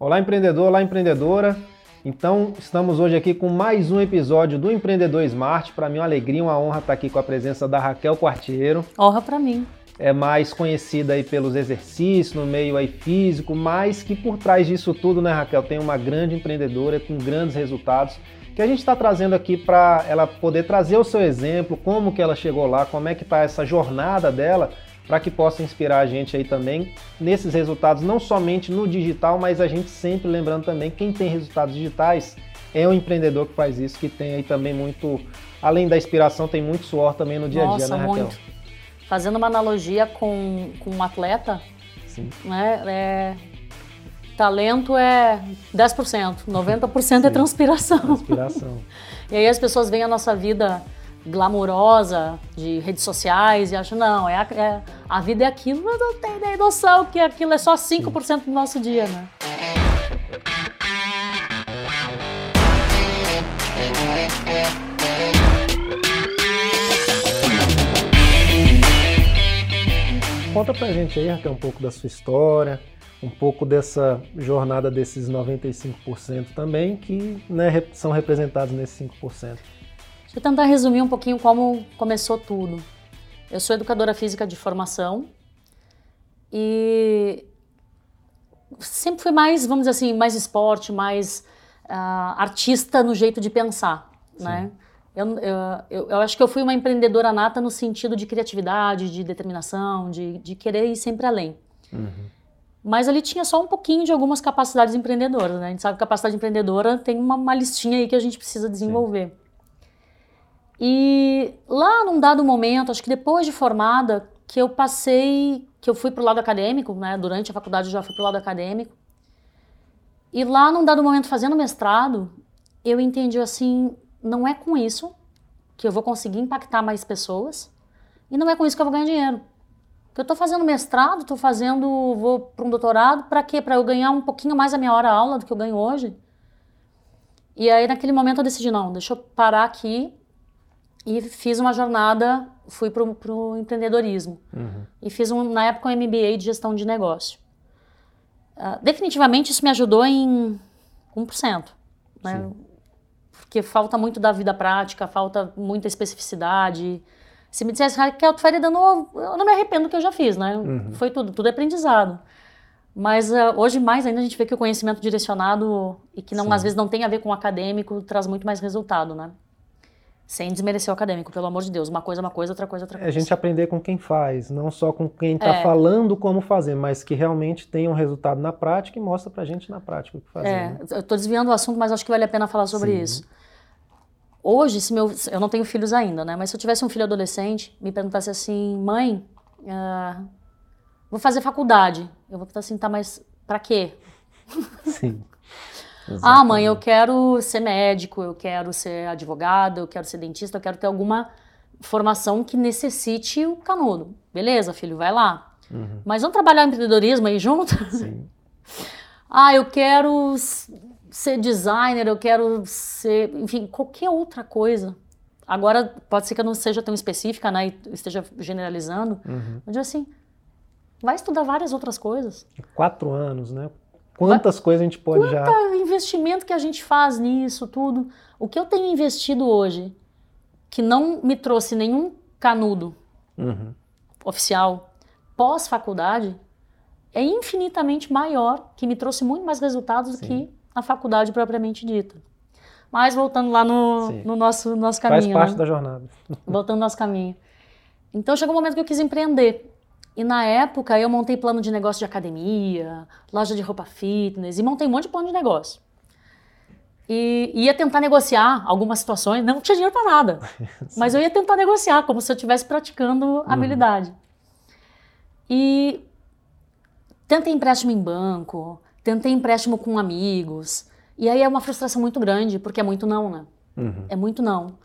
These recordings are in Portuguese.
Olá, empreendedor, olá, empreendedora. Então, estamos hoje aqui com mais um episódio do Empreendedor Smart. Para mim, é uma alegria, uma honra estar aqui com a presença da Raquel Quartiero. Honra para mim. É mais conhecida aí pelos exercícios no meio aí físico, mas que por trás disso tudo, né, Raquel, tem uma grande empreendedora com grandes resultados que a gente está trazendo aqui para ela poder trazer o seu exemplo, como que ela chegou lá, como é que está essa jornada dela para que possa inspirar a gente aí também nesses resultados, não somente no digital, mas a gente sempre lembrando também quem tem resultados digitais é o empreendedor que faz isso, que tem aí também muito, além da inspiração, tem muito suor também no dia a dia, né, Raquel? Muito. Fazendo uma analogia com, com um atleta, Sim. né? É, talento é 10%, 90% é transpiração. Inspiração. E aí as pessoas veem a nossa vida glamurosa de redes sociais e acham, não, é a, é, a vida é aquilo, mas não tem nem noção que aquilo é só 5% do nosso dia, né? Conta pra gente aí, Raquel, um pouco da sua história, um pouco dessa jornada desses 95% também, que né, são representados nesses 5%. Deixa eu tentar resumir um pouquinho como começou tudo. Eu sou educadora física de formação e sempre fui mais, vamos dizer assim, mais esporte, mais ah, artista no jeito de pensar, né? Eu, eu, eu, acho que eu fui uma empreendedora nata no sentido de criatividade, de determinação, de, de querer ir sempre além. Mas ali tinha só um pouquinho de algumas capacidades empreendedoras, né? A gente sabe que capacidade empreendedora tem uma, uma listinha aí que a gente precisa desenvolver. E lá num dado momento, acho que depois de formada, que eu passei, que eu fui pro lado acadêmico, né? Durante a faculdade eu já fui pro lado acadêmico. E lá num dado momento fazendo mestrado, eu entendi assim, não é com isso que eu vou conseguir impactar mais pessoas e não é com isso que eu vou ganhar dinheiro. Porque eu tô fazendo mestrado, tô fazendo, vou para um doutorado, para quê? Para eu ganhar um pouquinho mais a minha hora aula do que eu ganho hoje. E aí naquele momento eu decidi não, deixa eu parar aqui e fiz uma jornada, fui pro, pro empreendedorismo. E fiz um, na época um MBA de gestão de negócio. Ah, definitivamente isso me ajudou em 1%. Né? Porque falta muito da vida prática, falta muita especificidade. Se me dissesse, Raquel, tu faria de novo, eu não me arrependo do que eu já fiz, né? Foi tudo, tudo é aprendizado. Mas ah, hoje mais ainda a gente vê que o conhecimento direcionado e que não, Sim. às vezes não tem a ver com o acadêmico traz muito mais resultado, né? Sem desmerecer o acadêmico, pelo amor de Deus. Uma coisa é uma coisa, outra coisa é outra É a coisa. gente aprender com quem faz, não só com quem está É. falando como fazer, mas que realmente tenha um resultado na prática e mostra pra gente na prática o que fazer. É, né? eu tô desviando o assunto, mas acho que vale a pena falar sobre Sim. isso. Hoje, se meu, eu não tenho filhos ainda, né? Mas se eu tivesse um filho adolescente, me perguntasse assim, mãe, ah, vou fazer faculdade. Eu vou estar assim, tá, mas pra quê? Sim. Ah, mãe, eu quero ser médico, eu quero ser advogado, eu quero ser dentista, eu quero ter alguma formação que necessite o canudo. Beleza, filho, vai lá. Uhum. Mas vamos trabalhar empreendedorismo aí junto? Sim. Ah, eu quero ser designer, eu quero ser, enfim, qualquer outra coisa. Agora, pode ser que eu não seja tão específica, né, e esteja generalizando. Uhum. Eu digo assim, vai estudar várias outras coisas. Quatro anos, né? Quantas coisas a gente pode já. O investimento que a gente faz nisso, tudo. O que eu tenho investido hoje, que não me trouxe nenhum canudo Uhum. oficial pós-faculdade, é infinitamente maior, que me trouxe muito mais resultados do Sim. que a faculdade propriamente dita. Mas voltando lá no, no nosso, nosso Faz caminho, parte né? da jornada. voltando ao nosso caminho. Então chegou um momento que eu quis empreender. E na época eu montei plano de negócio de academia, loja de roupa fitness e montei um monte de plano de negócio. E ia tentar negociar algumas situações, não tinha dinheiro para nada. Mas eu ia tentar negociar, como se eu estivesse praticando a habilidade. E tentei empréstimo em banco, tentei empréstimo com amigos. E aí é uma frustração muito grande, porque é muito não, né? Uhum. É muito não.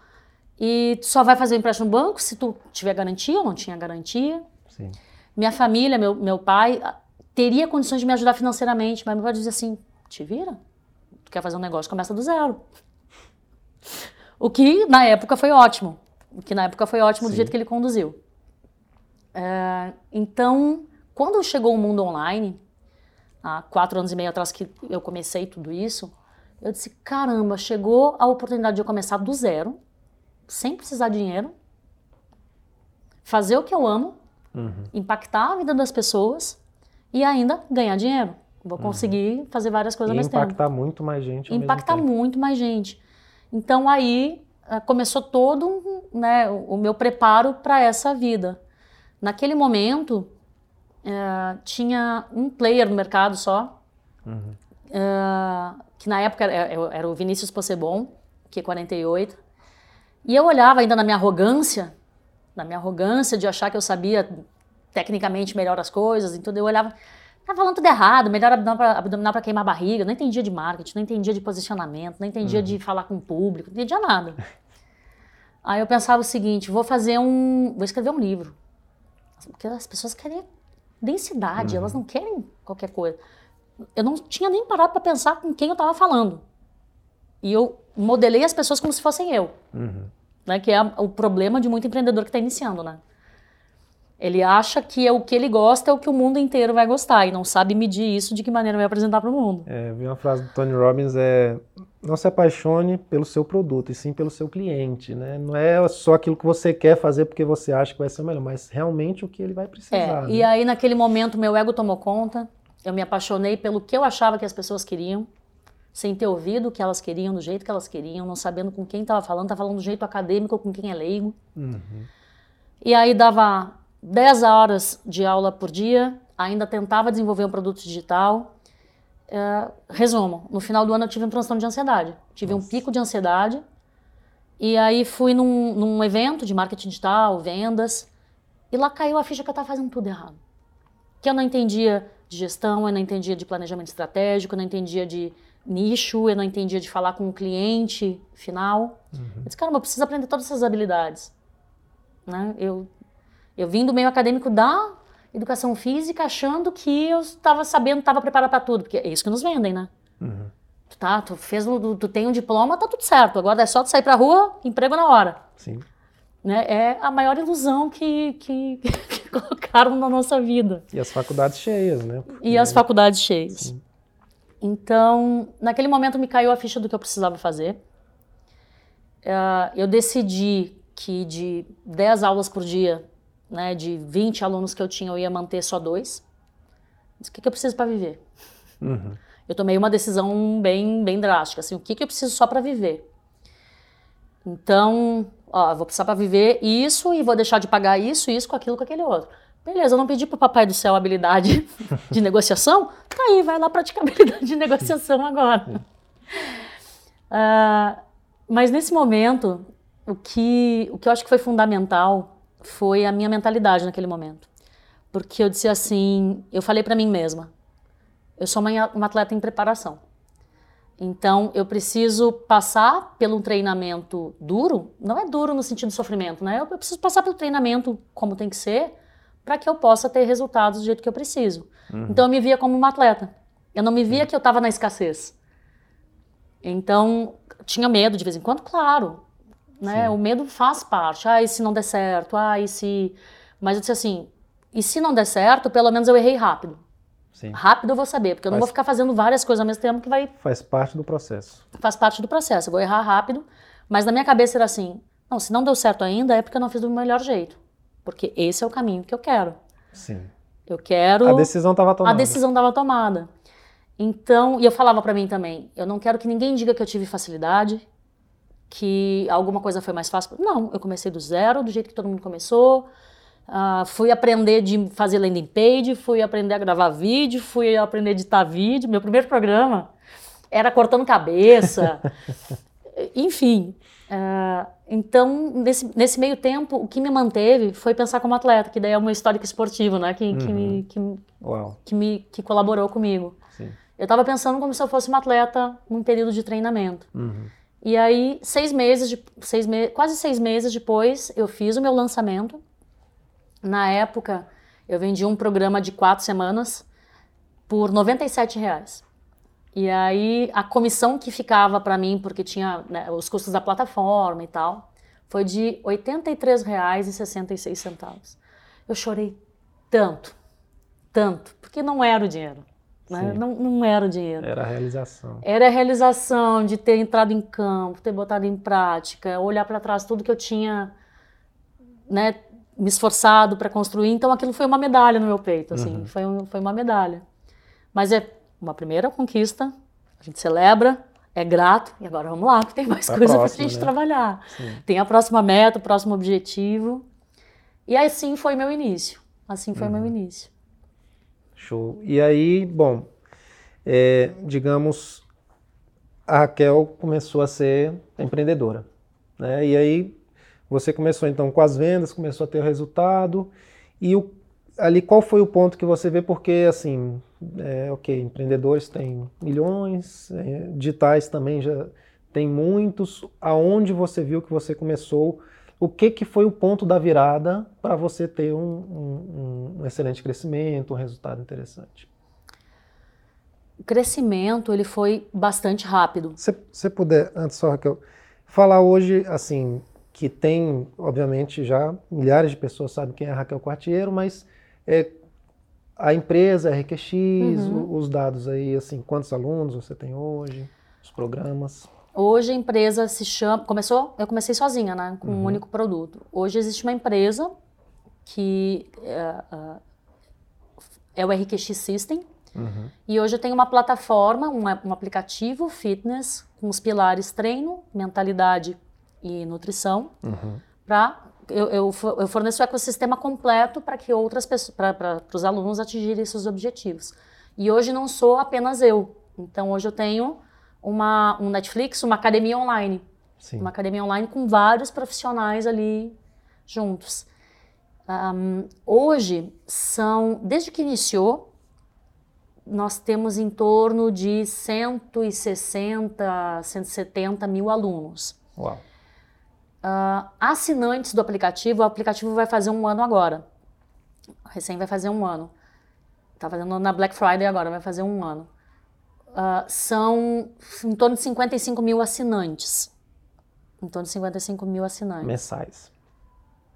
E tu só vai fazer empréstimo no banco se tu tiver garantia, eu não tinha garantia. Sim. Minha família, meu, meu pai, ah, teria condições de me ajudar financeiramente, mas meu pai dizia assim: te vira. Tu quer fazer um negócio, começa do zero. O que na época foi ótimo. O que na época foi ótimo do Sim. jeito que ele conduziu. É, então, quando chegou o mundo online, há quatro anos e meio atrás que eu comecei tudo isso, eu disse, caramba, chegou a oportunidade de eu começar do zero, sem precisar de dinheiro, fazer o que eu amo, uhum. impactar a vida das pessoas e ainda ganhar dinheiro. Vou uhum. conseguir uhum. fazer várias coisas e ao mesmo impactar tempo. Impactar muito mais gente. Impactar muito mais gente. Então aí eh, começou todo né, o meu preparo para essa vida. Naquele momento, uh, tinha um player no mercado só, uhum. uh, que na época era, era, o Vinícius Possebon, que é 48. E eu olhava ainda na minha arrogância, na minha arrogância de achar que eu sabia tecnicamente melhor as coisas e tudo, eu olhava, tá falando tudo errado, melhor abdominal para queimar barriga, não entendia de marketing, não entendia de posicionamento, não entendia uhum. de falar com o público, não entendia nada. Aí eu pensava o seguinte, vou fazer um, vou escrever um livro. Porque as pessoas querem densidade, uhum. elas não querem qualquer coisa. Eu não tinha nem parado para pensar com quem eu estava falando. E eu modelei as pessoas como se fossem eu. Uhum. Né, que é o problema de muito empreendedor que está iniciando, né? Ele acha que é o que ele gosta é o que o mundo inteiro vai gostar e não sabe medir isso de que maneira vai apresentar para o mundo. É, vi uma frase do Tony Robbins é não se apaixone pelo seu produto, e sim pelo seu cliente, né? Não é só aquilo que você quer fazer porque você acha que vai ser melhor, mas realmente o que ele vai precisar. É, né? E aí naquele momento meu ego tomou conta, eu me apaixonei pelo que eu achava que as pessoas queriam, sem ter ouvido o que elas queriam, do jeito que elas queriam, não sabendo com quem estava falando, estava falando do jeito acadêmico com quem é leigo. Uhum. E aí dava 10 horas de aula por dia, ainda tentava desenvolver um produto digital. É, resumo, no final do ano eu tive um transtorno de ansiedade. Tive Nossa. um pico de ansiedade. E aí fui num, num, evento de marketing digital, vendas, e lá caiu a ficha que eu estava fazendo tudo errado. Que eu não entendia de gestão, eu não entendia de planejamento estratégico, eu não entendia de nicho, eu não entendia de falar com o cliente final. Uhum. Eu disse, caramba, eu preciso aprender todas essas habilidades. Né? Eu eu vim do meio acadêmico da educação física achando que eu estava sabendo, estava preparada para tudo, porque é isso que nos vendem, né? Uhum. Tu, tá, tu, fez, tu, tu tem um diploma, tá tudo certo. Agora é só tu sair pra rua, emprego na hora. Sim. Né? É a maior ilusão que, que, que colocaram na nossa vida. E as faculdades cheias, né? Porque... E as faculdades cheias. Sim. Então, naquele momento me caiu a ficha do que eu precisava fazer. Uh, eu decidi que de 10 aulas por dia né, de 20 alunos que eu tinha, eu ia manter só dois. Disse, o que, que eu preciso para viver? Uhum. Eu tomei uma decisão bem, bem drástica, assim, o que, que eu preciso só para viver? Então, ó, vou precisar para viver isso e vou deixar de pagar isso, isso, com aquilo, com aquele outro. Beleza, eu não pedi pro papai do céu habilidade de negociação? Tá aí, vai lá praticar habilidade de negociação agora. Uh, mas nesse momento, o que, o que eu acho que foi fundamental foi a minha mentalidade naquele momento. Porque eu disse assim, eu falei para mim mesma, eu sou uma, uma atleta em preparação. Então, eu preciso passar pelo treinamento duro, não é duro no sentido de sofrimento, né? Eu preciso passar pelo treinamento como tem que ser, para que eu possa ter resultados do jeito que eu preciso. Uhum. Então, eu me via como uma atleta. Eu não me via que eu estava na escassez. Então, tinha medo de vez em quando, claro. Né? O medo faz parte. Ah, e se não der certo? Ah, e se. Mas eu disse assim: e se não der certo, pelo menos eu errei rápido. Sim. Rápido eu vou saber, porque eu faz, não vou ficar fazendo várias coisas ao mesmo tempo que vai. Faz parte do processo. Faz parte do processo. Eu vou errar rápido, mas na minha cabeça era assim: não, se não deu certo ainda é porque eu não fiz do melhor jeito. Porque esse é o caminho que eu quero. Sim. Eu quero. A decisão estava tomada. A decisão estava tomada. Então, e eu falava para mim também: eu não quero que ninguém diga que eu tive facilidade, que alguma coisa foi mais fácil. Não, eu comecei do zero, do jeito que todo mundo começou. Uh, fui aprender de fazer landing page, fui aprender a gravar vídeo, fui aprender a editar vídeo. Meu primeiro programa era cortando cabeça. Enfim. Uh, então, nesse, nesse meio tempo, o que me manteve foi pensar como atleta, que daí é o meu histórico esportivo, né? Que, uhum. que, me, que, que, me, que colaborou comigo. Sim. Eu estava pensando como se eu fosse uma atleta num período de treinamento. Uhum. E aí, seis meses, de, seis me quase seis meses depois, eu fiz o meu lançamento. Na época, eu vendi um programa de quatro semanas por 97 reais. E aí, a comissão que ficava para mim, porque tinha né, os custos da plataforma e tal, foi de R$ 83,66. Eu chorei tanto, tanto, porque não era o dinheiro. Né? Não, não era o dinheiro. Era a realização. Era a realização de ter entrado em campo, ter botado em prática, olhar para trás tudo que eu tinha né, me esforçado para construir. Então aquilo foi uma medalha no meu peito, assim, uhum. foi, um, foi uma medalha. Mas é uma primeira conquista, a gente celebra, é grato, e agora vamos lá, porque tem mais pra coisa para a gente né? trabalhar. Sim. Tem a próxima meta, o próximo objetivo. E assim foi meu início. Assim foi uhum. meu início. Show. E aí, bom, é, digamos, a Raquel começou a ser empreendedora. Né? E aí você começou então com as vendas, começou a ter o resultado. E o, ali qual foi o ponto que você vê? Porque assim, é, ok, empreendedores têm milhões, é, digitais também já tem muitos. Aonde você viu que você começou? O que, que foi o ponto da virada para você ter um, um, um excelente crescimento, um resultado interessante? O crescimento ele foi bastante rápido. Se você puder, antes só Raquel, falar hoje assim que tem, obviamente, já milhares de pessoas sabem quem é Raquel Quartiero, mas é, a empresa, a RQX, uhum. os dados aí, assim, quantos alunos você tem hoje, os programas? Hoje a empresa se chama, começou, eu comecei sozinha, né, com uhum. um único produto. Hoje existe uma empresa que é, é, é o RQX System, uhum. e hoje eu tenho uma plataforma, um, um aplicativo fitness com os pilares treino, mentalidade e nutrição, uhum. para eu, eu, eu, forneço o ecossistema completo para que outras pessoas, para os alunos atingirem esses objetivos. E hoje não sou apenas eu. Então hoje eu tenho uma, um Netflix, uma academia online. Sim. Uma academia online com vários profissionais ali juntos. Um, hoje são, desde que iniciou, nós temos em torno de 160, 170 mil alunos. Uau. Uh, assinantes do aplicativo, o aplicativo vai fazer um ano agora. Recém vai fazer um ano. Tá fazendo na Black Friday agora, vai fazer um ano. Uh, são em torno de 55 mil assinantes. Em torno de 55 mil assinantes. Mensais.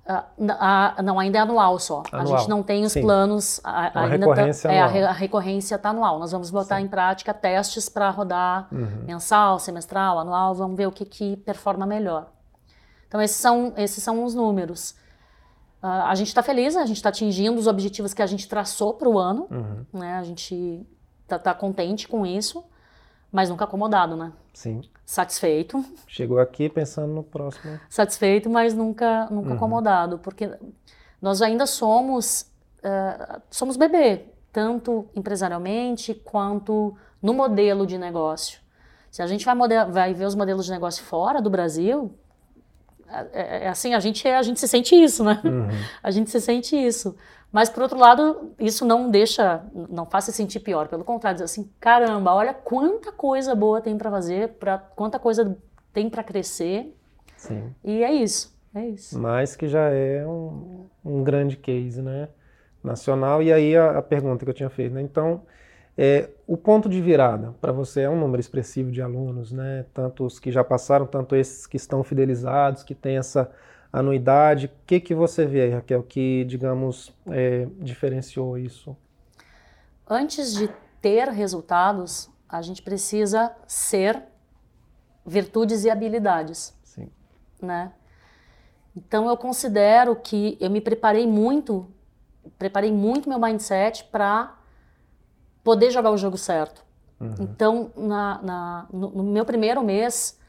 Uh, não, ainda é anual só. Anual. A gente não tem os Sim. planos. A, a ainda tá- recorrência tá, é, a, a, recorrência está anual. Nós vamos botar Sim. em prática testes para rodar uhum. mensal, semestral, anual. Vamos ver o que, que performa melhor. Então, esses são, esses são os números. Uh, a gente está feliz, a gente está atingindo os objetivos que a gente traçou para o ano. Uhum. Né? A gente está tá contente com isso, mas nunca acomodado, né? Sim. Satisfeito. Chegou aqui pensando no próximo. Satisfeito, mas nunca, nunca uhum. acomodado, porque nós ainda somos, uh, somos bebê, tanto empresarialmente quanto no modelo de negócio. Se a gente vai, vai ver os modelos de negócio fora do Brasil, é, é, é, assim, a gente, a gente se sente isso, né? Uhum. A gente se sente isso. Mas, por outro lado, isso não deixa, não faz se sentir pior. Pelo contrário, diz assim, caramba, olha quanta coisa boa tem para fazer, pra, quanta coisa tem para crescer. Sim. E é isso, é isso. Mas que já é um, um grande case, né? Nacional. E aí a, a pergunta que eu tinha feito, né? Então, é, o ponto de virada para você é um número expressivo de alunos, né? Tanto os que já passaram, tanto esses que estão fidelizados, que têm essa anuidade. O que, que você vê aí, Raquel, que, digamos, é, diferenciou isso? Antes de ter resultados, a gente precisa ser virtudes e habilidades. Sim. Né? Então eu considero que eu me preparei muito, preparei muito meu mindset para poder jogar o jogo certo. Uhum. Então, na, na no, no, meu primeiro mês,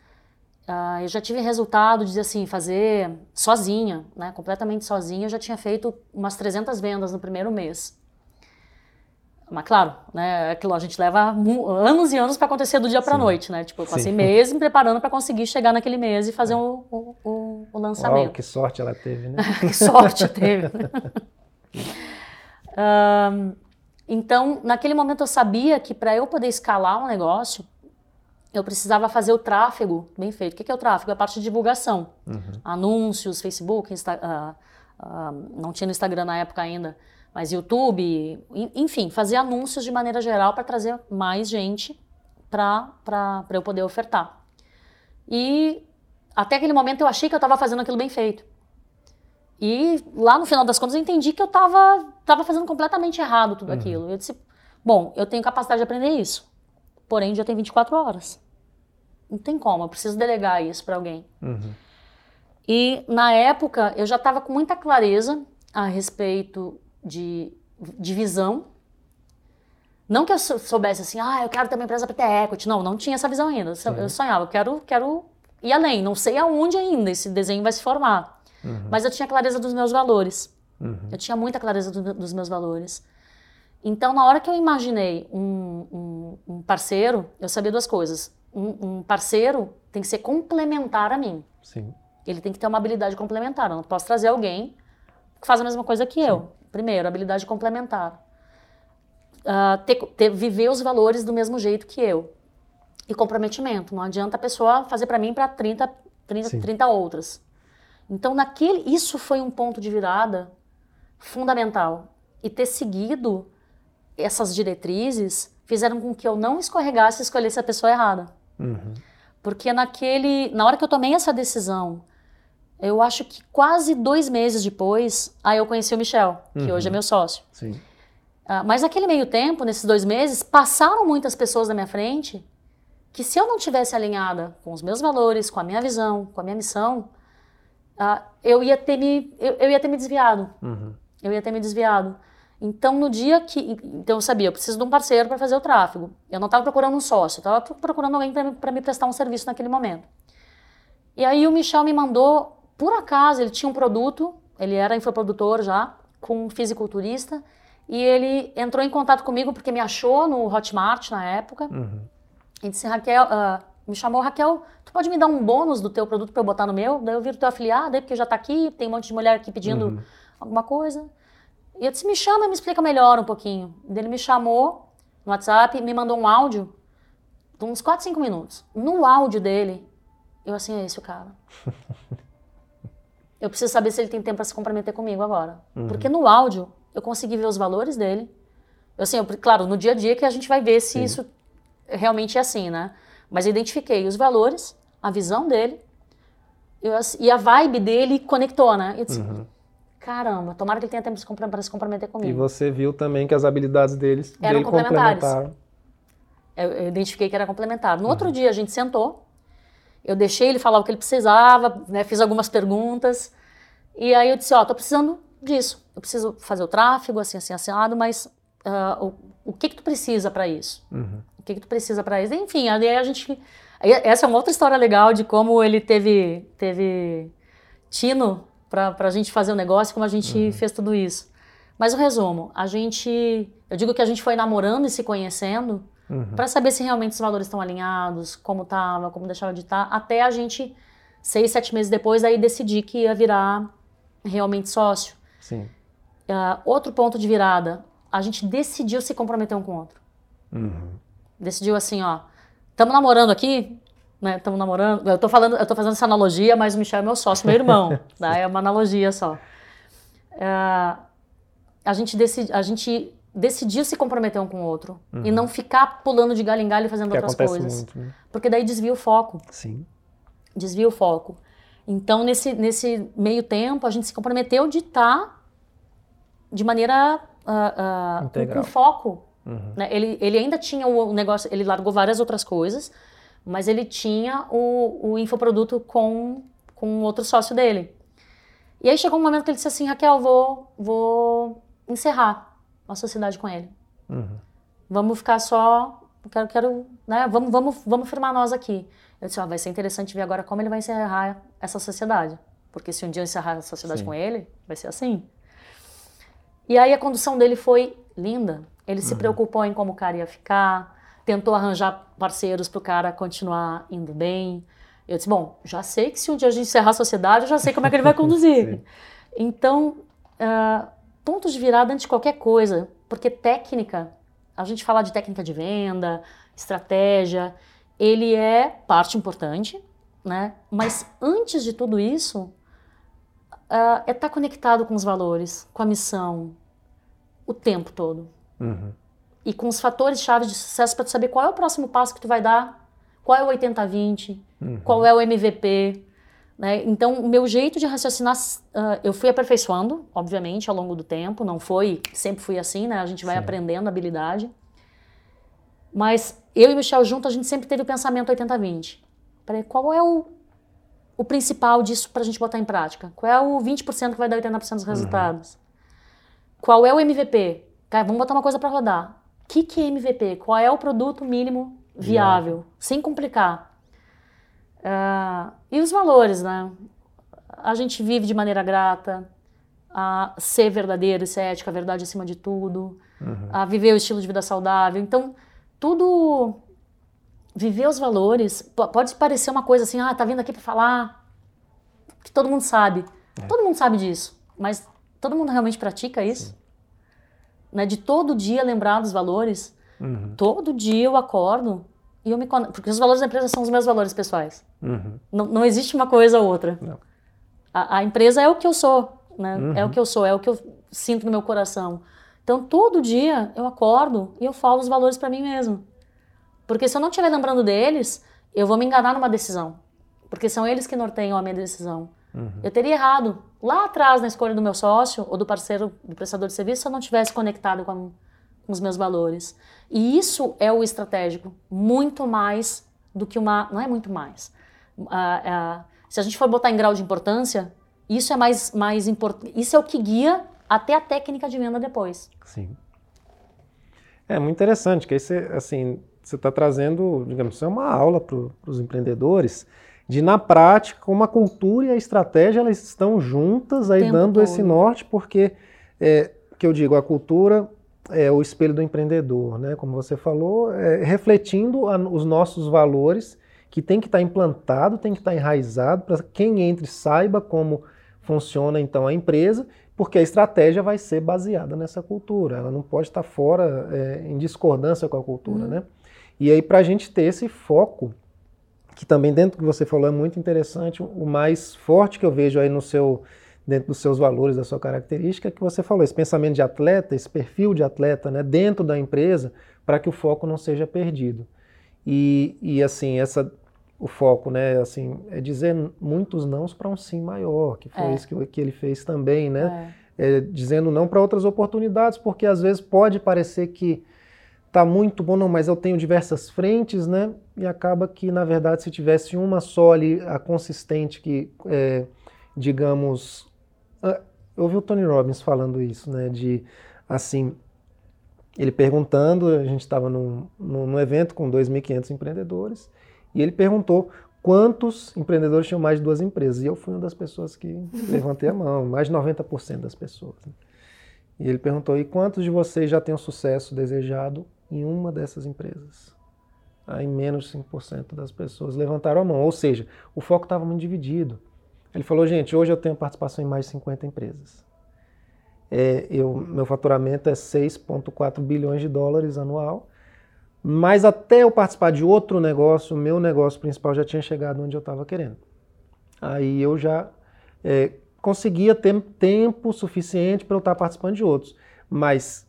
uh, eu já tive resultado de assim, fazer sozinha, né, completamente sozinha. Eu já tinha feito umas 300 vendas no primeiro mês. Mas claro, né, aquilo a gente leva anos e anos para acontecer do dia para noite, né? Tipo, eu passei Sim. meses me preparando para conseguir chegar naquele mês e fazer o, o, o, o lançamento. Uau, que sorte ela teve, né? que sorte teve. um, Então, naquele momento eu sabia que para eu poder escalar um negócio, eu precisava fazer o tráfego bem feito. O que é o tráfego? É a parte de divulgação. Uhum. Anúncios, Facebook, Insta, uh, uh, não tinha no Instagram na época ainda, mas YouTube, enfim, fazer anúncios de maneira geral para trazer mais gente para eu poder ofertar. E até aquele momento eu achei que eu estava fazendo aquilo bem feito. E lá no final das contas eu entendi que eu estava tava fazendo completamente errado tudo uhum. aquilo. Eu disse, Bom, eu tenho capacidade de aprender isso, porém já tem 24 horas. Não tem como, eu preciso delegar isso para alguém. Uhum. E na época eu já estava com muita clareza a respeito de, de visão. Não que eu soubesse assim, ah, eu quero ter uma empresa para ter equity. Não, não tinha essa visão ainda. Eu sonhava, eu quero, quero ir além. Não sei aonde ainda esse desenho vai se formar. Uhum. Mas eu tinha clareza dos meus valores. Uhum. Eu tinha muita clareza do, dos meus valores. Então, na hora que eu imaginei um, um, um parceiro, eu sabia duas coisas. Um, um, parceiro tem que ser complementar a mim. Sim. Ele tem que ter uma habilidade complementar. Eu não posso trazer alguém que faz a mesma coisa que eu. Primeiro, habilidade complementar. Uh, ter, ter, viver os valores do mesmo jeito que eu. E comprometimento. Não adianta a pessoa fazer para mim para 30, 30, 30 outras. Então, naquele, isso foi um ponto de virada fundamental. E ter seguido essas diretrizes fizeram com que eu não escorregasse e escolhesse a pessoa errada. Uhum. Porque naquele, na hora que eu tomei essa decisão, eu acho que quase dois meses depois, aí eu conheci o Michel, que uhum. hoje é meu sócio. Sim. Uh, mas naquele meio tempo, nesses dois meses, passaram muitas pessoas na minha frente que se eu não tivesse alinhada com os meus valores, com a minha visão, com a minha missão, uh, eu ia ter me eu, eu ia ter me desviado. Uhum. Eu ia ter me desviado. Então, no dia que. Então, eu sabia, eu preciso de um parceiro para fazer o tráfego. Eu não estava procurando um sócio, eu estava procurando alguém para me prestar um serviço naquele momento. E aí, o Michel me mandou por acaso, ele tinha um produto, ele era infoprodutor já, com um fisiculturista, e ele entrou em contato comigo porque me achou no Hotmart na época. Uhum. E disse, Raquel, uh, me chamou, Raquel, tu pode me dar um bônus do teu produto para eu botar no meu? Daí eu viro teu afiliado, aí porque já está aqui, tem um monte de mulher aqui pedindo uhum. alguma coisa. E eu disse, me chama e me explica melhor um pouquinho. Ele me chamou no WhatsApp, me mandou um áudio de uns 4, 5 minutos. No áudio dele, eu assim, é esse o cara. eu preciso saber se ele tem tempo para se comprometer comigo agora. Uhum. Porque no áudio eu consegui ver os valores dele. Eu, assim, eu, claro, no dia a dia que a gente vai ver se Sim. isso realmente é assim, né? Mas eu identifiquei os valores, a visão dele eu, e a vibe dele conectou, né? Eu disse, uhum. caramba, tomara que ele tenha tempo para se comprometer comigo. E você viu também que as habilidades deles eram complementares. Eu, eu, identifiquei que era complementar. No uhum. outro dia a gente sentou eu deixei ele falar o que ele precisava, né, fiz algumas perguntas. E aí eu disse, ó, oh, tô precisando disso. Eu preciso fazer o tráfego, assim, assim, assinado, mas uh, o, o que que tu precisa para isso? Uhum. O que que tu precisa para isso? Enfim, aí a gente... essa é uma outra história legal de como ele teve, teve tino para a gente fazer o negócio, como a gente uhum. fez tudo isso. Mas o resumo, a gente... Eu digo que a gente foi namorando e se conhecendo uhum. para saber se realmente os valores estão alinhados, como estava, como deixava de estar, tá, até a gente, seis, sete meses depois, aí decidir que ia virar realmente sócio. Sim. Uh, outro ponto de virada, a gente decidiu se comprometer um com o outro. Uhum. Decidiu assim, ó, estamos namorando aqui, né? Estamos namorando. Eu tô falando, eu tô fazendo essa analogia, mas o Michel é meu sócio, meu irmão, né? É uma analogia só. Uh, a gente decidi, a gente decidir se comprometer um com o outro uhum. e não ficar pulando de galho em galho fazendo que outras coisas. Muito, né? Porque daí desvia o foco. Sim. Desvia o foco. Então, nesse, nesse meio tempo, a gente se comprometeu de estar tá de maneira uh, uh, com, com, foco. Uhum. Né? Ele, ele ainda tinha o negócio, ele largou várias outras coisas, mas ele tinha o, o infoproduto com, com outro sócio dele. E aí chegou um momento que ele disse assim, Raquel, vou, vou encerrar uma sociedade com ele. Uhum. Vamos ficar só. Quero, quero, né? Vamos, vamos, vamos firmar nós aqui. Eu disse, ó, vai ser interessante ver agora como ele vai encerrar essa sociedade. Porque se um dia eu encerrar a sociedade Sim. com ele, vai ser assim. E aí a condução dele foi linda. Ele uhum. se preocupou em como o cara ia ficar, tentou arranjar parceiros para o cara continuar indo bem. Eu disse, bom, já sei que se um dia a gente encerrar a sociedade, eu já sei como é que ele vai conduzir. então, uh, pontos de virada antes de qualquer coisa, porque técnica, a gente fala de técnica de venda, estratégia, ele é parte importante, né? Mas antes de tudo isso, uh, é estar tá conectado com os valores, com a missão, o tempo todo. Uhum. E com os fatores chaves de sucesso para tu saber qual é o próximo passo que tu vai dar, qual é o 80-20, uhum. qual é o MVP, né? Então, o meu jeito de raciocinar, uh, eu fui aperfeiçoando, obviamente, ao longo do tempo, não foi, sempre fui assim, né? A gente vai Sim. aprendendo habilidade. Mas eu e o Michel junto, a gente sempre teve o pensamento 80-20. Qual é o, o principal disso para a gente botar em prática? Qual é o 20% que vai dar 80% dos uhum. resultados? Uhum. Qual é o MVP? Cara, vamos botar uma coisa para rodar. O que, que é MVP? Qual é o produto mínimo viável? Yeah. Sem complicar. Uh, e os valores, né? A gente vive de maneira grata, a ser verdadeiro, ser ética, a verdade acima de tudo, uhum. a viver o estilo de vida saudável. Então, tudo viver os valores pode parecer uma coisa assim, ah, tá vindo aqui para falar que todo mundo sabe. É. Todo mundo sabe disso, mas todo mundo realmente pratica isso? Né, de todo dia lembrar dos valores. Uhum. Todo dia eu acordo e eu me porque os valores da empresa são os meus valores pessoais. Uhum. Não, não existe uma coisa ou outra. A, a, empresa é o que eu sou, né? Uhum. É o que eu sou, é o que eu sinto no meu coração. Então, todo dia eu acordo e eu falo os valores para mim mesmo. Porque se eu não estiver lembrando deles, eu vou me enganar numa decisão. Porque são eles que norteiam a minha decisão. Uhum. Eu teria errado lá atrás na escolha do meu sócio ou do parceiro, do prestador de serviço, se eu não tivesse conectado com, a, com os meus valores. E isso é o estratégico, muito mais do que uma. Não é muito mais. Uh, uh, se a gente for botar em grau de importância, isso é mais, mais importante. Isso é o que guia até a técnica de venda depois. Sim. É muito interessante, que aí você, assim, você está trazendo, digamos, isso é uma aula para os empreendedores de, na prática, como a cultura e a estratégia elas estão juntas aí dando todo. esse norte, porque, é, que eu digo, a cultura é o espelho do empreendedor, né? Como você falou, é, refletindo a, os nossos valores, que tem que estar tá implantado, tem que estar tá enraizado, para quem entre saiba como funciona então a empresa porque a estratégia vai ser baseada nessa cultura, ela não pode estar fora é, em discordância com a cultura, uhum. né? E aí para a gente ter esse foco, que também dentro do que você falou é muito interessante, o mais forte que eu vejo aí no seu dentro dos seus valores, da sua característica, é que você falou, esse pensamento de atleta, esse perfil de atleta, né, dentro da empresa, para que o foco não seja perdido. E, e assim, essa o foco, né? Assim, é dizer muitos nãos para um sim maior, que foi é. isso que, que ele fez também, né? É. É, dizendo não para outras oportunidades, porque às vezes pode parecer que tá muito bom, não, mas eu tenho diversas frentes, né? E acaba que, na verdade, se tivesse uma só ali, a consistente, que, é, digamos. Eu ouvi o Tony Robbins falando isso, né? De, assim, ele perguntando, a gente estava num, num evento com 2.500 empreendedores, e ele perguntou quantos empreendedores tinham mais de duas empresas. E eu fui uma das pessoas que levantei a mão, mais de 90% das pessoas. Né? E ele perguntou: e quantos de vocês já têm o sucesso desejado em uma dessas empresas? Aí menos de 5% das pessoas levantaram a mão. Ou seja, o foco estava muito dividido. Ele falou: gente, hoje eu tenho participação em mais de 50 empresas. É, eu, meu faturamento é 6,4 bilhões de dólares anual mas até eu participar de outro negócio, meu negócio principal já tinha chegado onde eu estava querendo. Aí eu já é, conseguia ter tempo suficiente para eu estar participando de outros. Mas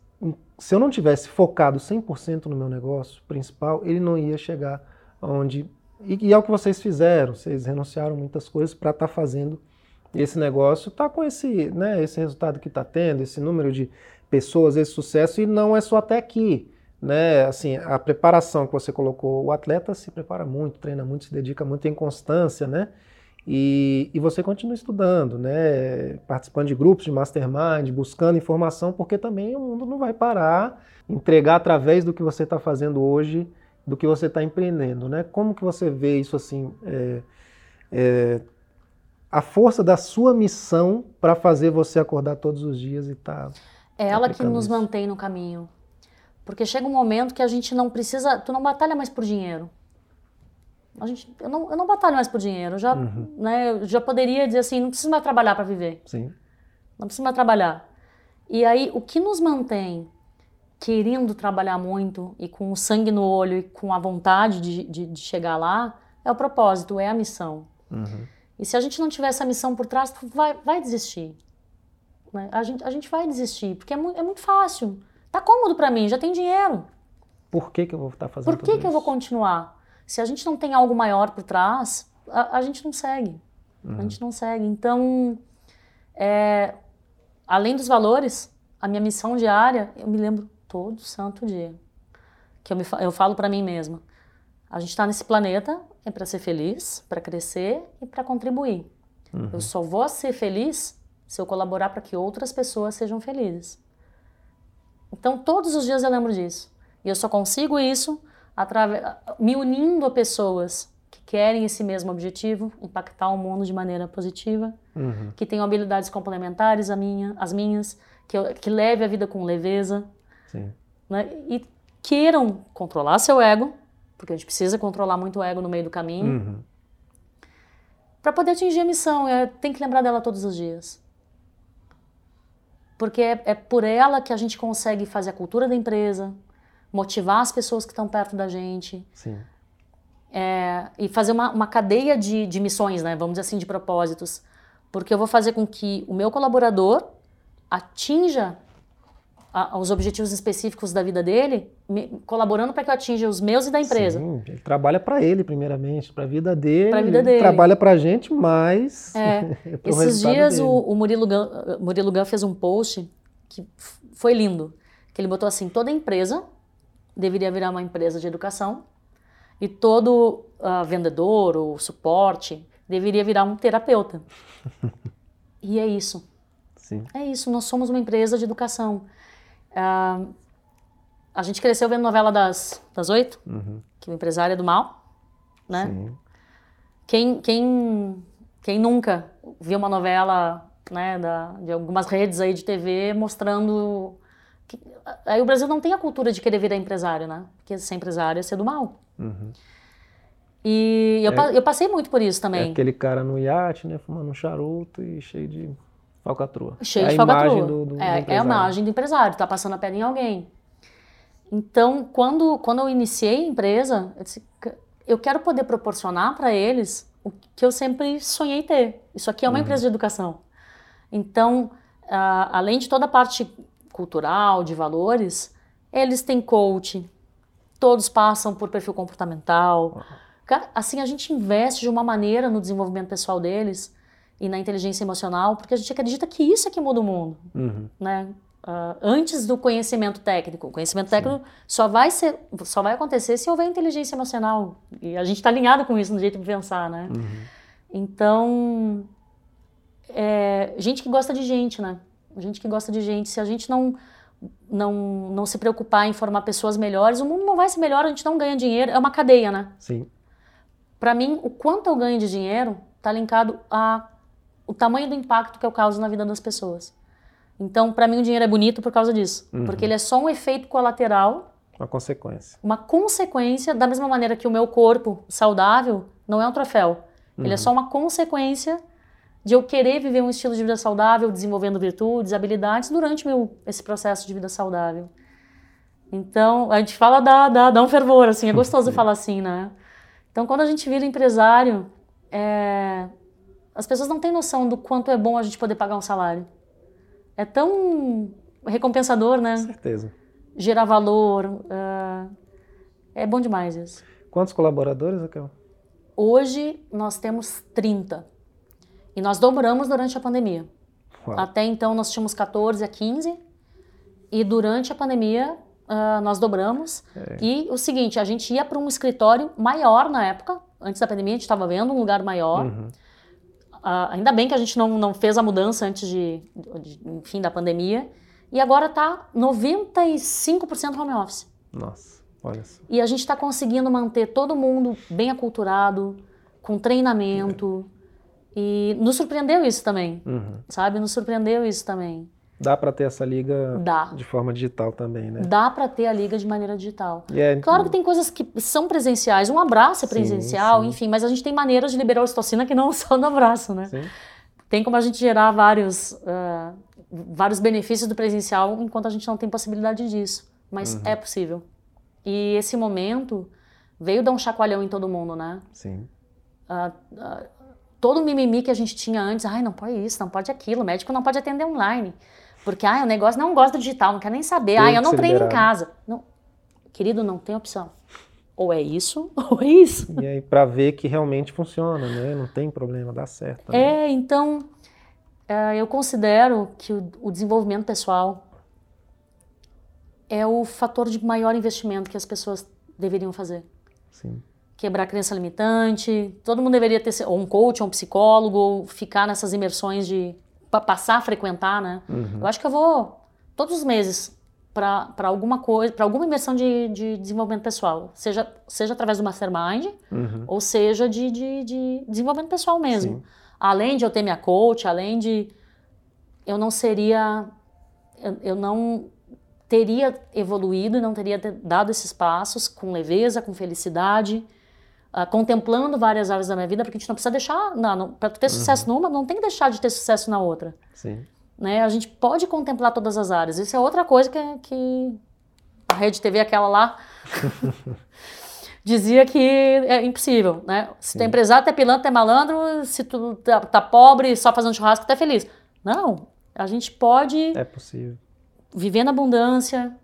se eu não tivesse focado 100% no meu negócio principal, ele não ia chegar onde. E, e é o que vocês fizeram, vocês renunciaram muitas coisas para estar tá fazendo esse negócio, está com esse, né, esse resultado que está tendo, esse número de pessoas, esse sucesso, e não é só até aqui né, assim, a preparação que você colocou, o atleta se prepara muito, treina muito, se dedica muito, tem constância, né? E, e você continua estudando, né? Participando de grupos de mastermind, buscando informação, porque também o mundo não vai parar, entregar através do que você está fazendo hoje, do que você está empreendendo, né? Como que você vê isso assim? É, é, a força da sua missão para fazer você acordar todos os dias e estar. Tá é ela que nos isso. mantém no caminho. Porque chega um momento que a gente não precisa, tu não batalha mais por dinheiro. A gente, eu, não, eu não batalho mais por dinheiro. Eu já, uhum. né, eu já poderia dizer assim, não preciso mais trabalhar para viver. Sim. Não preciso mais trabalhar. E aí, o que nos mantém querendo trabalhar muito e com o sangue no olho e com a vontade de, de, de chegar lá é o propósito, é a missão. Uhum. E se a gente não tiver essa missão por trás, vai, vai desistir. Né? A, gente, a gente vai desistir, porque é, mu é muito fácil. Tá cômodo para mim, já tem dinheiro. Por que, que eu vou estar fazendo Por que, que eu vou continuar? Se a gente não tem algo maior por trás, a, a gente não segue. Uhum. A gente não segue. Então, é, além dos valores, a minha missão diária, eu me lembro todo santo dia. que eu, me, eu falo para mim mesma. A gente está nesse planeta é para ser feliz, para crescer e para contribuir. Uhum. Eu só vou ser feliz se eu colaborar para que outras pessoas sejam felizes. Então, todos os dias eu lembro disso. E eu só consigo isso me unindo a pessoas que querem esse mesmo objetivo, impactar o mundo de maneira positiva, uhum. que tenham habilidades complementares à minha, às minhas, que, eu, que leve a vida com leveza. Né? E queiram controlar seu ego, porque a gente precisa controlar muito o ego no meio do caminho, uhum. para poder atingir a missão. É, tem que lembrar dela todos os dias. Porque é, é por ela que a gente consegue fazer a cultura da empresa, motivar as pessoas que estão perto da gente. Sim. É, e fazer uma, uma cadeia de, de missões, né? vamos dizer assim, de propósitos. Porque eu vou fazer com que o meu colaborador atinja a, os objetivos específicos da vida dele, me, colaborando para que eu atinja os meus e da empresa. Sim, ele trabalha para ele primeiramente, para a vida dele. Para a vida dele. Trabalha para a gente, mas é. Esses dias o, o, Murilo Gun, Murilo Gun fez um post que foi lindo, que ele botou assim: toda empresa deveria virar uma empresa de educação e todo uh, vendedor ou suporte deveria virar um terapeuta. e é isso. Sim. É isso. Nós somos uma empresa de educação. Uh, a gente cresceu vendo novela das das oito, uhum. que o empresário é do mal, né? Sim. Quem, quem, quem nunca viu uma novela né, da, de algumas redes aí de TV mostrando aí o Brasil não tem a cultura de querer virar empresário, né? Porque ser empresário é ser do mal. Uhum. E eu, é, eu passei muito por isso também. É aquele cara no iate, né, fumando um charuto e cheio de falcatrua. Cheio é de falcatrua. Do, do, é, do é a imagem do empresário, tá passando a perna em alguém. Então, quando, quando eu iniciei a empresa, eu, disse, eu quero poder proporcionar para eles o que eu sempre sonhei ter. Isso aqui é uma uhum. empresa de educação. Então, uh, além de toda a parte cultural, de valores, eles têm coach, todos passam por perfil comportamental. Assim, a gente investe de uma maneira no desenvolvimento pessoal deles e na inteligência emocional, porque a gente acredita que isso é que muda o mundo, uhum. né? Uh, antes do conhecimento técnico. O conhecimento Sim. técnico só vai, ser, só vai acontecer se houver inteligência emocional. E a gente está alinhado com isso no jeito de pensar, né? Uhum. Então, é, gente que gosta de gente, né? Gente que gosta de gente. Se a gente não, não, não se preocupar em formar pessoas melhores, o mundo não vai ser melhor, a gente não ganha dinheiro. É uma cadeia, né? Sim. Para mim, o quanto eu ganho de dinheiro está linkado a o tamanho do impacto que eu causo na vida das pessoas. Então, para mim, o dinheiro é bonito por causa disso. Uhum. Porque ele é só um efeito colateral. Uma consequência. Uma consequência, da mesma maneira que o meu corpo saudável não é um troféu. Uhum. Ele é uhum. só uma consequência de eu querer viver um estilo de vida saudável, desenvolvendo virtudes, habilidades durante meu, esse processo de vida saudável. Então, a gente fala da, da, dá um fervor, assim, é gostoso falar assim, né? Então, quando a gente vira empresário, é, as pessoas não têm noção do quanto é bom a gente poder pagar um salário é tão recompensador, né? Com certeza. Gerar valor. Uh, é bom demais isso. Quantos colaboradores, Raquel? Hoje nós temos 30. E nós dobramos durante a pandemia. Uau. Até então nós tínhamos 14 a 15. E durante a pandemia uh, nós dobramos. É. E o seguinte, a gente ia para um escritório maior na época. Antes da pandemia a gente estava vendo um lugar maior. Uhum. Uh, ainda bem que a gente não, não fez a mudança antes de, de, enfim, da pandemia. E agora está 95% home office. Nossa, olha só. E a gente está conseguindo manter todo mundo bem aculturado, com treinamento. É. E nos surpreendeu isso também, uhum. sabe? Nos surpreendeu isso também. Dá para ter essa liga Dá. de forma digital também, né? Dá para ter a liga de maneira digital. É, claro que tem coisas que são presenciais. Um abraço é presencial, sim, sim. enfim, mas a gente tem maneiras de liberar ocitocina que não só no abraço, né? Sim. Tem como a gente gerar vários, uh, vários benefícios do presencial enquanto a gente não tem possibilidade disso. Mas uhum. é possível. E esse momento veio dar um chacoalhão em todo mundo, né? Sim. Uh, uh, todo o mimimi que a gente tinha antes, ai, não pode isso, não pode aquilo, o médico não pode atender online. Porque, ah, o negócio não gosta do digital, não quer nem saber. ah, eu não treino liberado. em casa. Não. Querido, não tem opção. Ou é isso, ou é isso. E aí, para ver que realmente funciona, né? Não tem problema, dá certo. É, então, é, eu considero que o desenvolvimento pessoal é o fator de maior investimento que as pessoas deveriam fazer. Sim. Quebrar a crença limitante. Todo mundo deveria ter ou um coach, ou um psicólogo, ou ficar nessas imersões de passar a frequentar, né? Uhum. Eu acho que eu vou todos os meses para alguma coisa, para alguma imersão de, de desenvolvimento pessoal, seja, seja através do mastermind Uhum. ou seja de, de, de desenvolvimento pessoal mesmo. Sim. Além de eu ter minha coach, além de eu não seria, eu, eu não teria evoluído e não teria te- dado esses passos com leveza, com felicidade, ah, contemplando várias áreas da minha vida, porque a gente não precisa deixar, para ter sucesso numa, não tem que deixar de ter sucesso na outra Sim. né? A gente pode contemplar todas as áreas. Isso é outra coisa que, que a Rede TV, aquela lá, dizia que é impossível, né? Se tu é empresário, tu é pilantra, tu é malandro, se tu tá, tá pobre, só fazendo churrasco, tu é feliz. Não, a gente pode É possível. viver na abundância,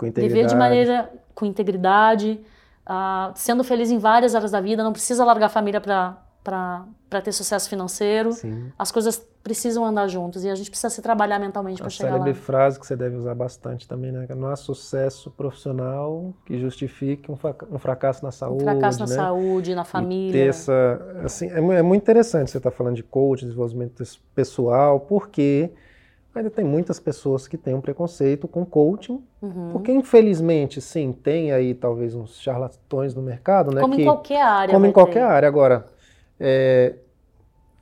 viver de maneira com integridade, ah, sendo feliz em várias áreas da vida, não precisa largar a família para ter sucesso financeiro. Sim. As coisas precisam andar juntos e a gente precisa se trabalhar mentalmente A para chegar lá. célebre frase que você deve usar bastante também, né? Não há sucesso profissional que justifique um, um fracasso na Um saúde, fracasso na né? saúde, na E ter família. essa, assim, é, é muito interessante você estar falando de coach, desenvolvimento pessoal, porque ainda tem muitas pessoas que têm um preconceito com coaching, Uhum. porque infelizmente, sim, tem aí talvez uns charlatões no mercado, né? Como que, em qualquer área. como em qualquer ter. área. Agora, é,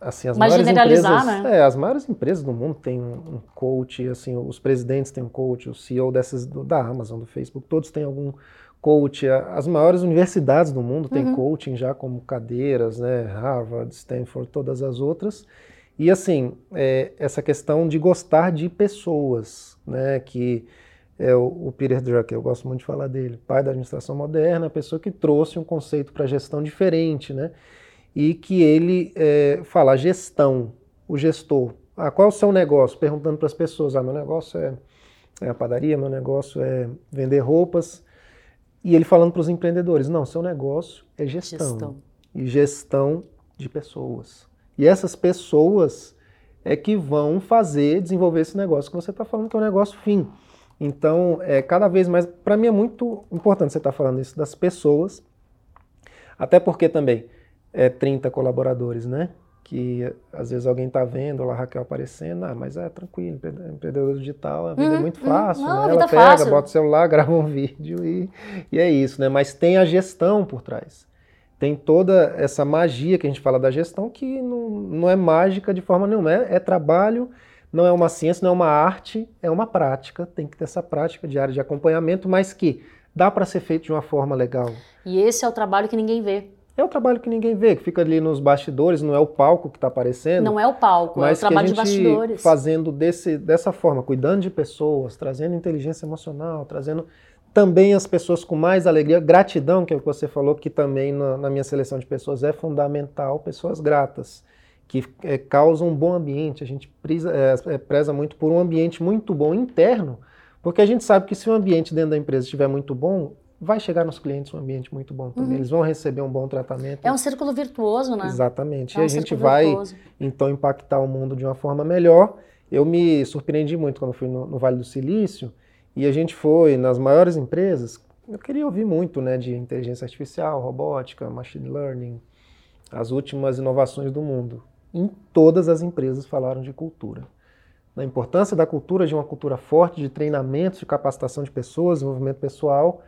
assim, as Mas maiores empresas, né? é, as maiores empresas do mundo têm um, coach, assim, os presidentes têm um coach, o CEO dessas da Amazon, do Facebook, todos têm algum coach. As maiores universidades do mundo têm Uhum. coaching já como cadeiras, né? Harvard, Stanford, todas as outras. E assim, é, essa questão de gostar de pessoas, né? Que é o, o Peter Drucker, eu gosto muito de falar dele, pai da administração moderna, a pessoa que trouxe um conceito para gestão diferente, né? E que ele é, fala gestão, o gestor. Ah, qual é o seu negócio? Perguntando para as pessoas, ah, meu negócio é, é a padaria, meu negócio é vender roupas. E ele falando para os empreendedores, não, seu negócio é gestão. Gestão. E gestão de pessoas. E essas pessoas é que vão fazer, desenvolver esse negócio que você está falando que é um negócio fim. Então, é cada vez mais, para mim é muito importante você estar falando isso das pessoas, até porque também é 30 colaboradores, né? Que às vezes alguém está vendo lá a Raquel aparecendo, ah, mas é tranquilo, empre- empreendedor digital, a vida é Uhum, muito uhum. fácil, Não, né? Ela é pega, fácil. bota o celular, grava um vídeo e, e é isso, né? Mas tem a gestão por trás. Tem toda essa magia que a gente fala da gestão que não, não é mágica de forma nenhuma, é, é trabalho, não é uma ciência, não é uma arte, é uma prática. Tem que ter essa prática diária de acompanhamento, mas que dá para ser feito de uma forma legal. E esse é o trabalho que ninguém vê. É o trabalho que ninguém vê, que fica ali nos bastidores, não é o palco que está aparecendo. Não é o palco, é o Mas que a trabalho de gente bastidores. fazendo desse, dessa forma, cuidando de pessoas, trazendo inteligência emocional, trazendo também as pessoas com mais alegria, gratidão, que é o que você falou, que também na, na minha seleção de pessoas é fundamental, pessoas gratas, que é, causam um bom ambiente. A gente preza, é, é, preza muito por um ambiente muito bom interno, porque a gente sabe que se o ambiente dentro da empresa estiver muito bom, vai chegar nos clientes um ambiente muito bom também. Uhum. Eles vão receber um bom tratamento. É um círculo virtuoso, né? Exatamente. É um e a gente vai virtuoso. então impactar o mundo de uma forma melhor. Eu me surpreendi muito quando fui no, no Vale do Silício e a gente foi nas maiores empresas. Eu queria ouvir muito, né, de inteligência artificial, robótica, machine learning, as últimas inovações do mundo. Em todas as empresas falaram de cultura. Da importância da cultura, de uma cultura forte, de treinamento, de capacitação de pessoas, desenvolvimento pessoal.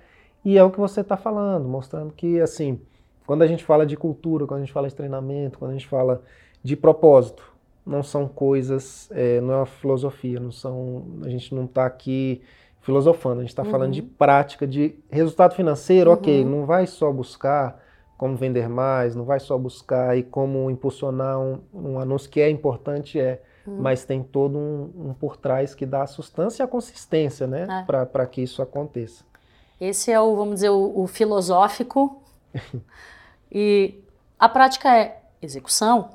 E é o que você está falando, mostrando que, assim, quando a gente fala de cultura, quando a gente fala de treinamento, quando a gente fala de propósito, não são coisas, é, não é uma filosofia, não são, a gente não está aqui filosofando, a gente está Uhum. falando de prática, de resultado financeiro, ok, Uhum. não vai só buscar como vender mais, não vai só buscar e como impulsionar um, um anúncio que é importante, é, Uhum. mas tem todo um, um por trás que dá a sustância e a consistência, né, É. para que isso aconteça. Esse é o, vamos dizer, o, o filosófico. e a prática é execução,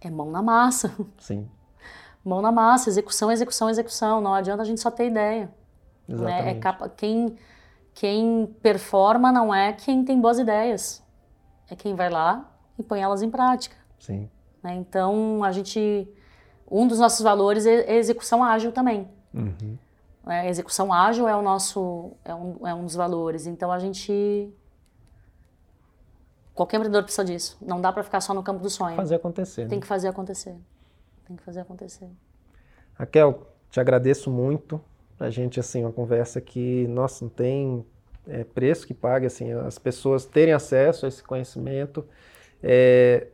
é mão na massa. Sim, Mão na massa, execução, execução, execução. Não adianta a gente só ter ideia. Né? É capa- quem, quem performa não é quem tem boas ideias. É quem vai lá e põe elas em prática. Sim, né? Então, a gente. Um dos nossos valores é é execução ágil também. Uhum. A execução ágil é o nosso é um, é um dos valores. Então a gente qualquer empreendedor precisa disso. Não dá para ficar só no campo do sonho. Fazer acontecer. Tem né? que fazer acontecer. Tem que fazer acontecer. Raquel, te agradeço muito. A gente assim uma conversa que nossa não tem é, preço que pague assim as pessoas terem acesso a esse conhecimento. É,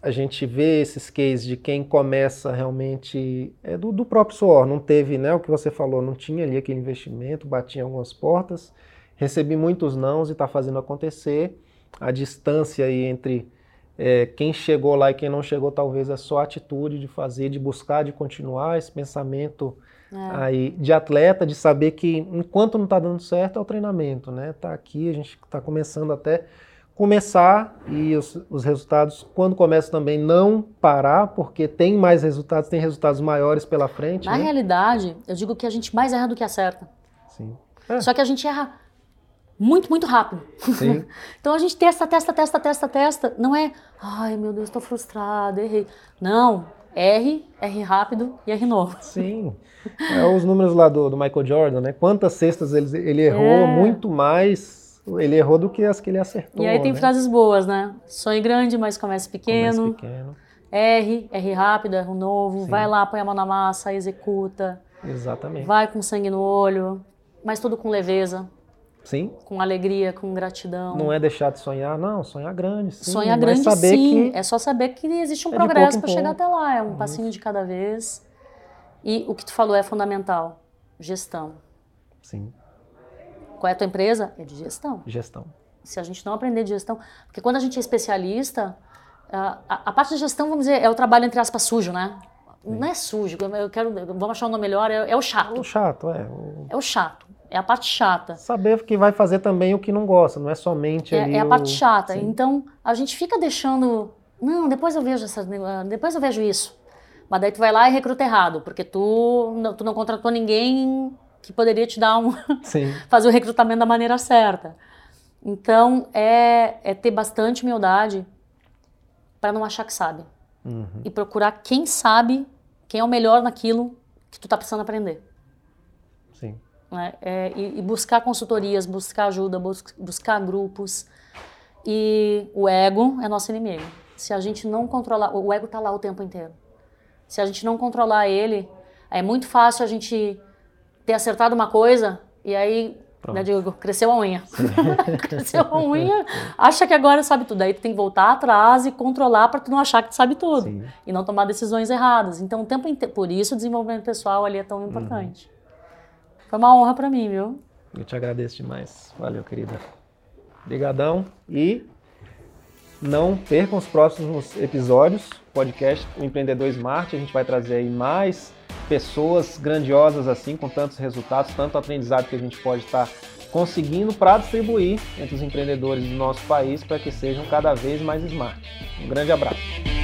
a gente vê esses cases de quem começa realmente é do, do, próprio suor, não teve, né, o que você falou, não tinha ali aquele investimento, batia algumas portas, recebi muitos nãos e está fazendo acontecer. A distância aí entre é, quem chegou lá e quem não chegou, talvez é só a atitude de fazer, de buscar, de continuar esse pensamento é. aí de atleta, de saber que enquanto não está dando certo é o treinamento, né? Tá aqui, a gente está começando até começar e os, os, resultados, quando começa também, não parar, porque tem mais resultados, tem resultados maiores pela frente. Na né? realidade, eu digo que a gente mais erra do que acerta. Sim. É. Só que a gente erra muito, muito rápido. Sim. então a gente testa, testa, testa, testa, testa. Não é, ai meu Deus, estou frustrado, errei. Não, R, R rápido e R novo. Sim. É, os números lá do, do Michael Jordan, né? Quantas cestas ele, ele errou, é. muito mais ele errou do que as que ele acertou. E aí tem né? frases boas, né? Sonhe grande, mas comece pequeno. Comece pequeno. R, R rápido, R novo. Sim. Vai lá, põe a mão na massa, executa. Exatamente. Vai com sangue no olho, mas tudo com leveza. Sim. Com alegria, com gratidão. Não é deixar de sonhar, não. Sonhar grande, sim. Sonhar grande, saber sim. Que é só saber que existe um é progresso para chegar até lá. É um passinho de cada vez. E o que tu falou é fundamental. Gestão. Sim. Qual é a tua empresa? É de gestão. Gestão. Se a gente não aprender de gestão, porque quando a gente é especialista, a, a, a parte da gestão, vamos dizer, é o trabalho entre aspas sujo, né? Sim. Não é sujo, eu quero, vamos achar um nome melhor, é, é o chato. É o chato, é. O... É o chato, é a parte chata. Saber que vai fazer também o que não gosta, não é somente é, ali É a o... parte chata. Sim. Então, a gente fica deixando, não, depois eu vejo essa, depois eu vejo isso. Mas daí tu vai lá e recruta errado, porque tu, tu não contratou ninguém que poderia te dar um fazer o recrutamento da maneira certa. Então é, é ter bastante humildade para não achar que sabe uhum. e procurar quem sabe, quem é o melhor naquilo que tu tá precisando aprender. Sim. Né? É, e, e, buscar consultorias, buscar ajuda, bus buscar grupos. E o ego é nosso inimigo. Se a gente não controlar, o ego tá lá o tempo inteiro. Se a gente não controlar ele, é muito fácil a gente ter acertado uma coisa e aí, né, digo, cresceu a unha. cresceu a unha, acha que agora sabe tudo. Aí tu tem que voltar atrás e controlar para tu não achar que tu sabe tudo. Sim. E não tomar decisões erradas. Então, o tempo inteiro, por isso o desenvolvimento pessoal ali é tão importante. Uhum. Foi uma honra para mim, viu? Eu te agradeço demais. Valeu, querida. Obrigadão e não percam os próximos episódios, podcast O Empreendedor Smart. A gente vai trazer aí mais pessoas grandiosas assim, com tantos resultados, tanto aprendizado que a gente pode estar conseguindo para distribuir entre os empreendedores do nosso país para que sejam cada vez mais smart. Um grande abraço.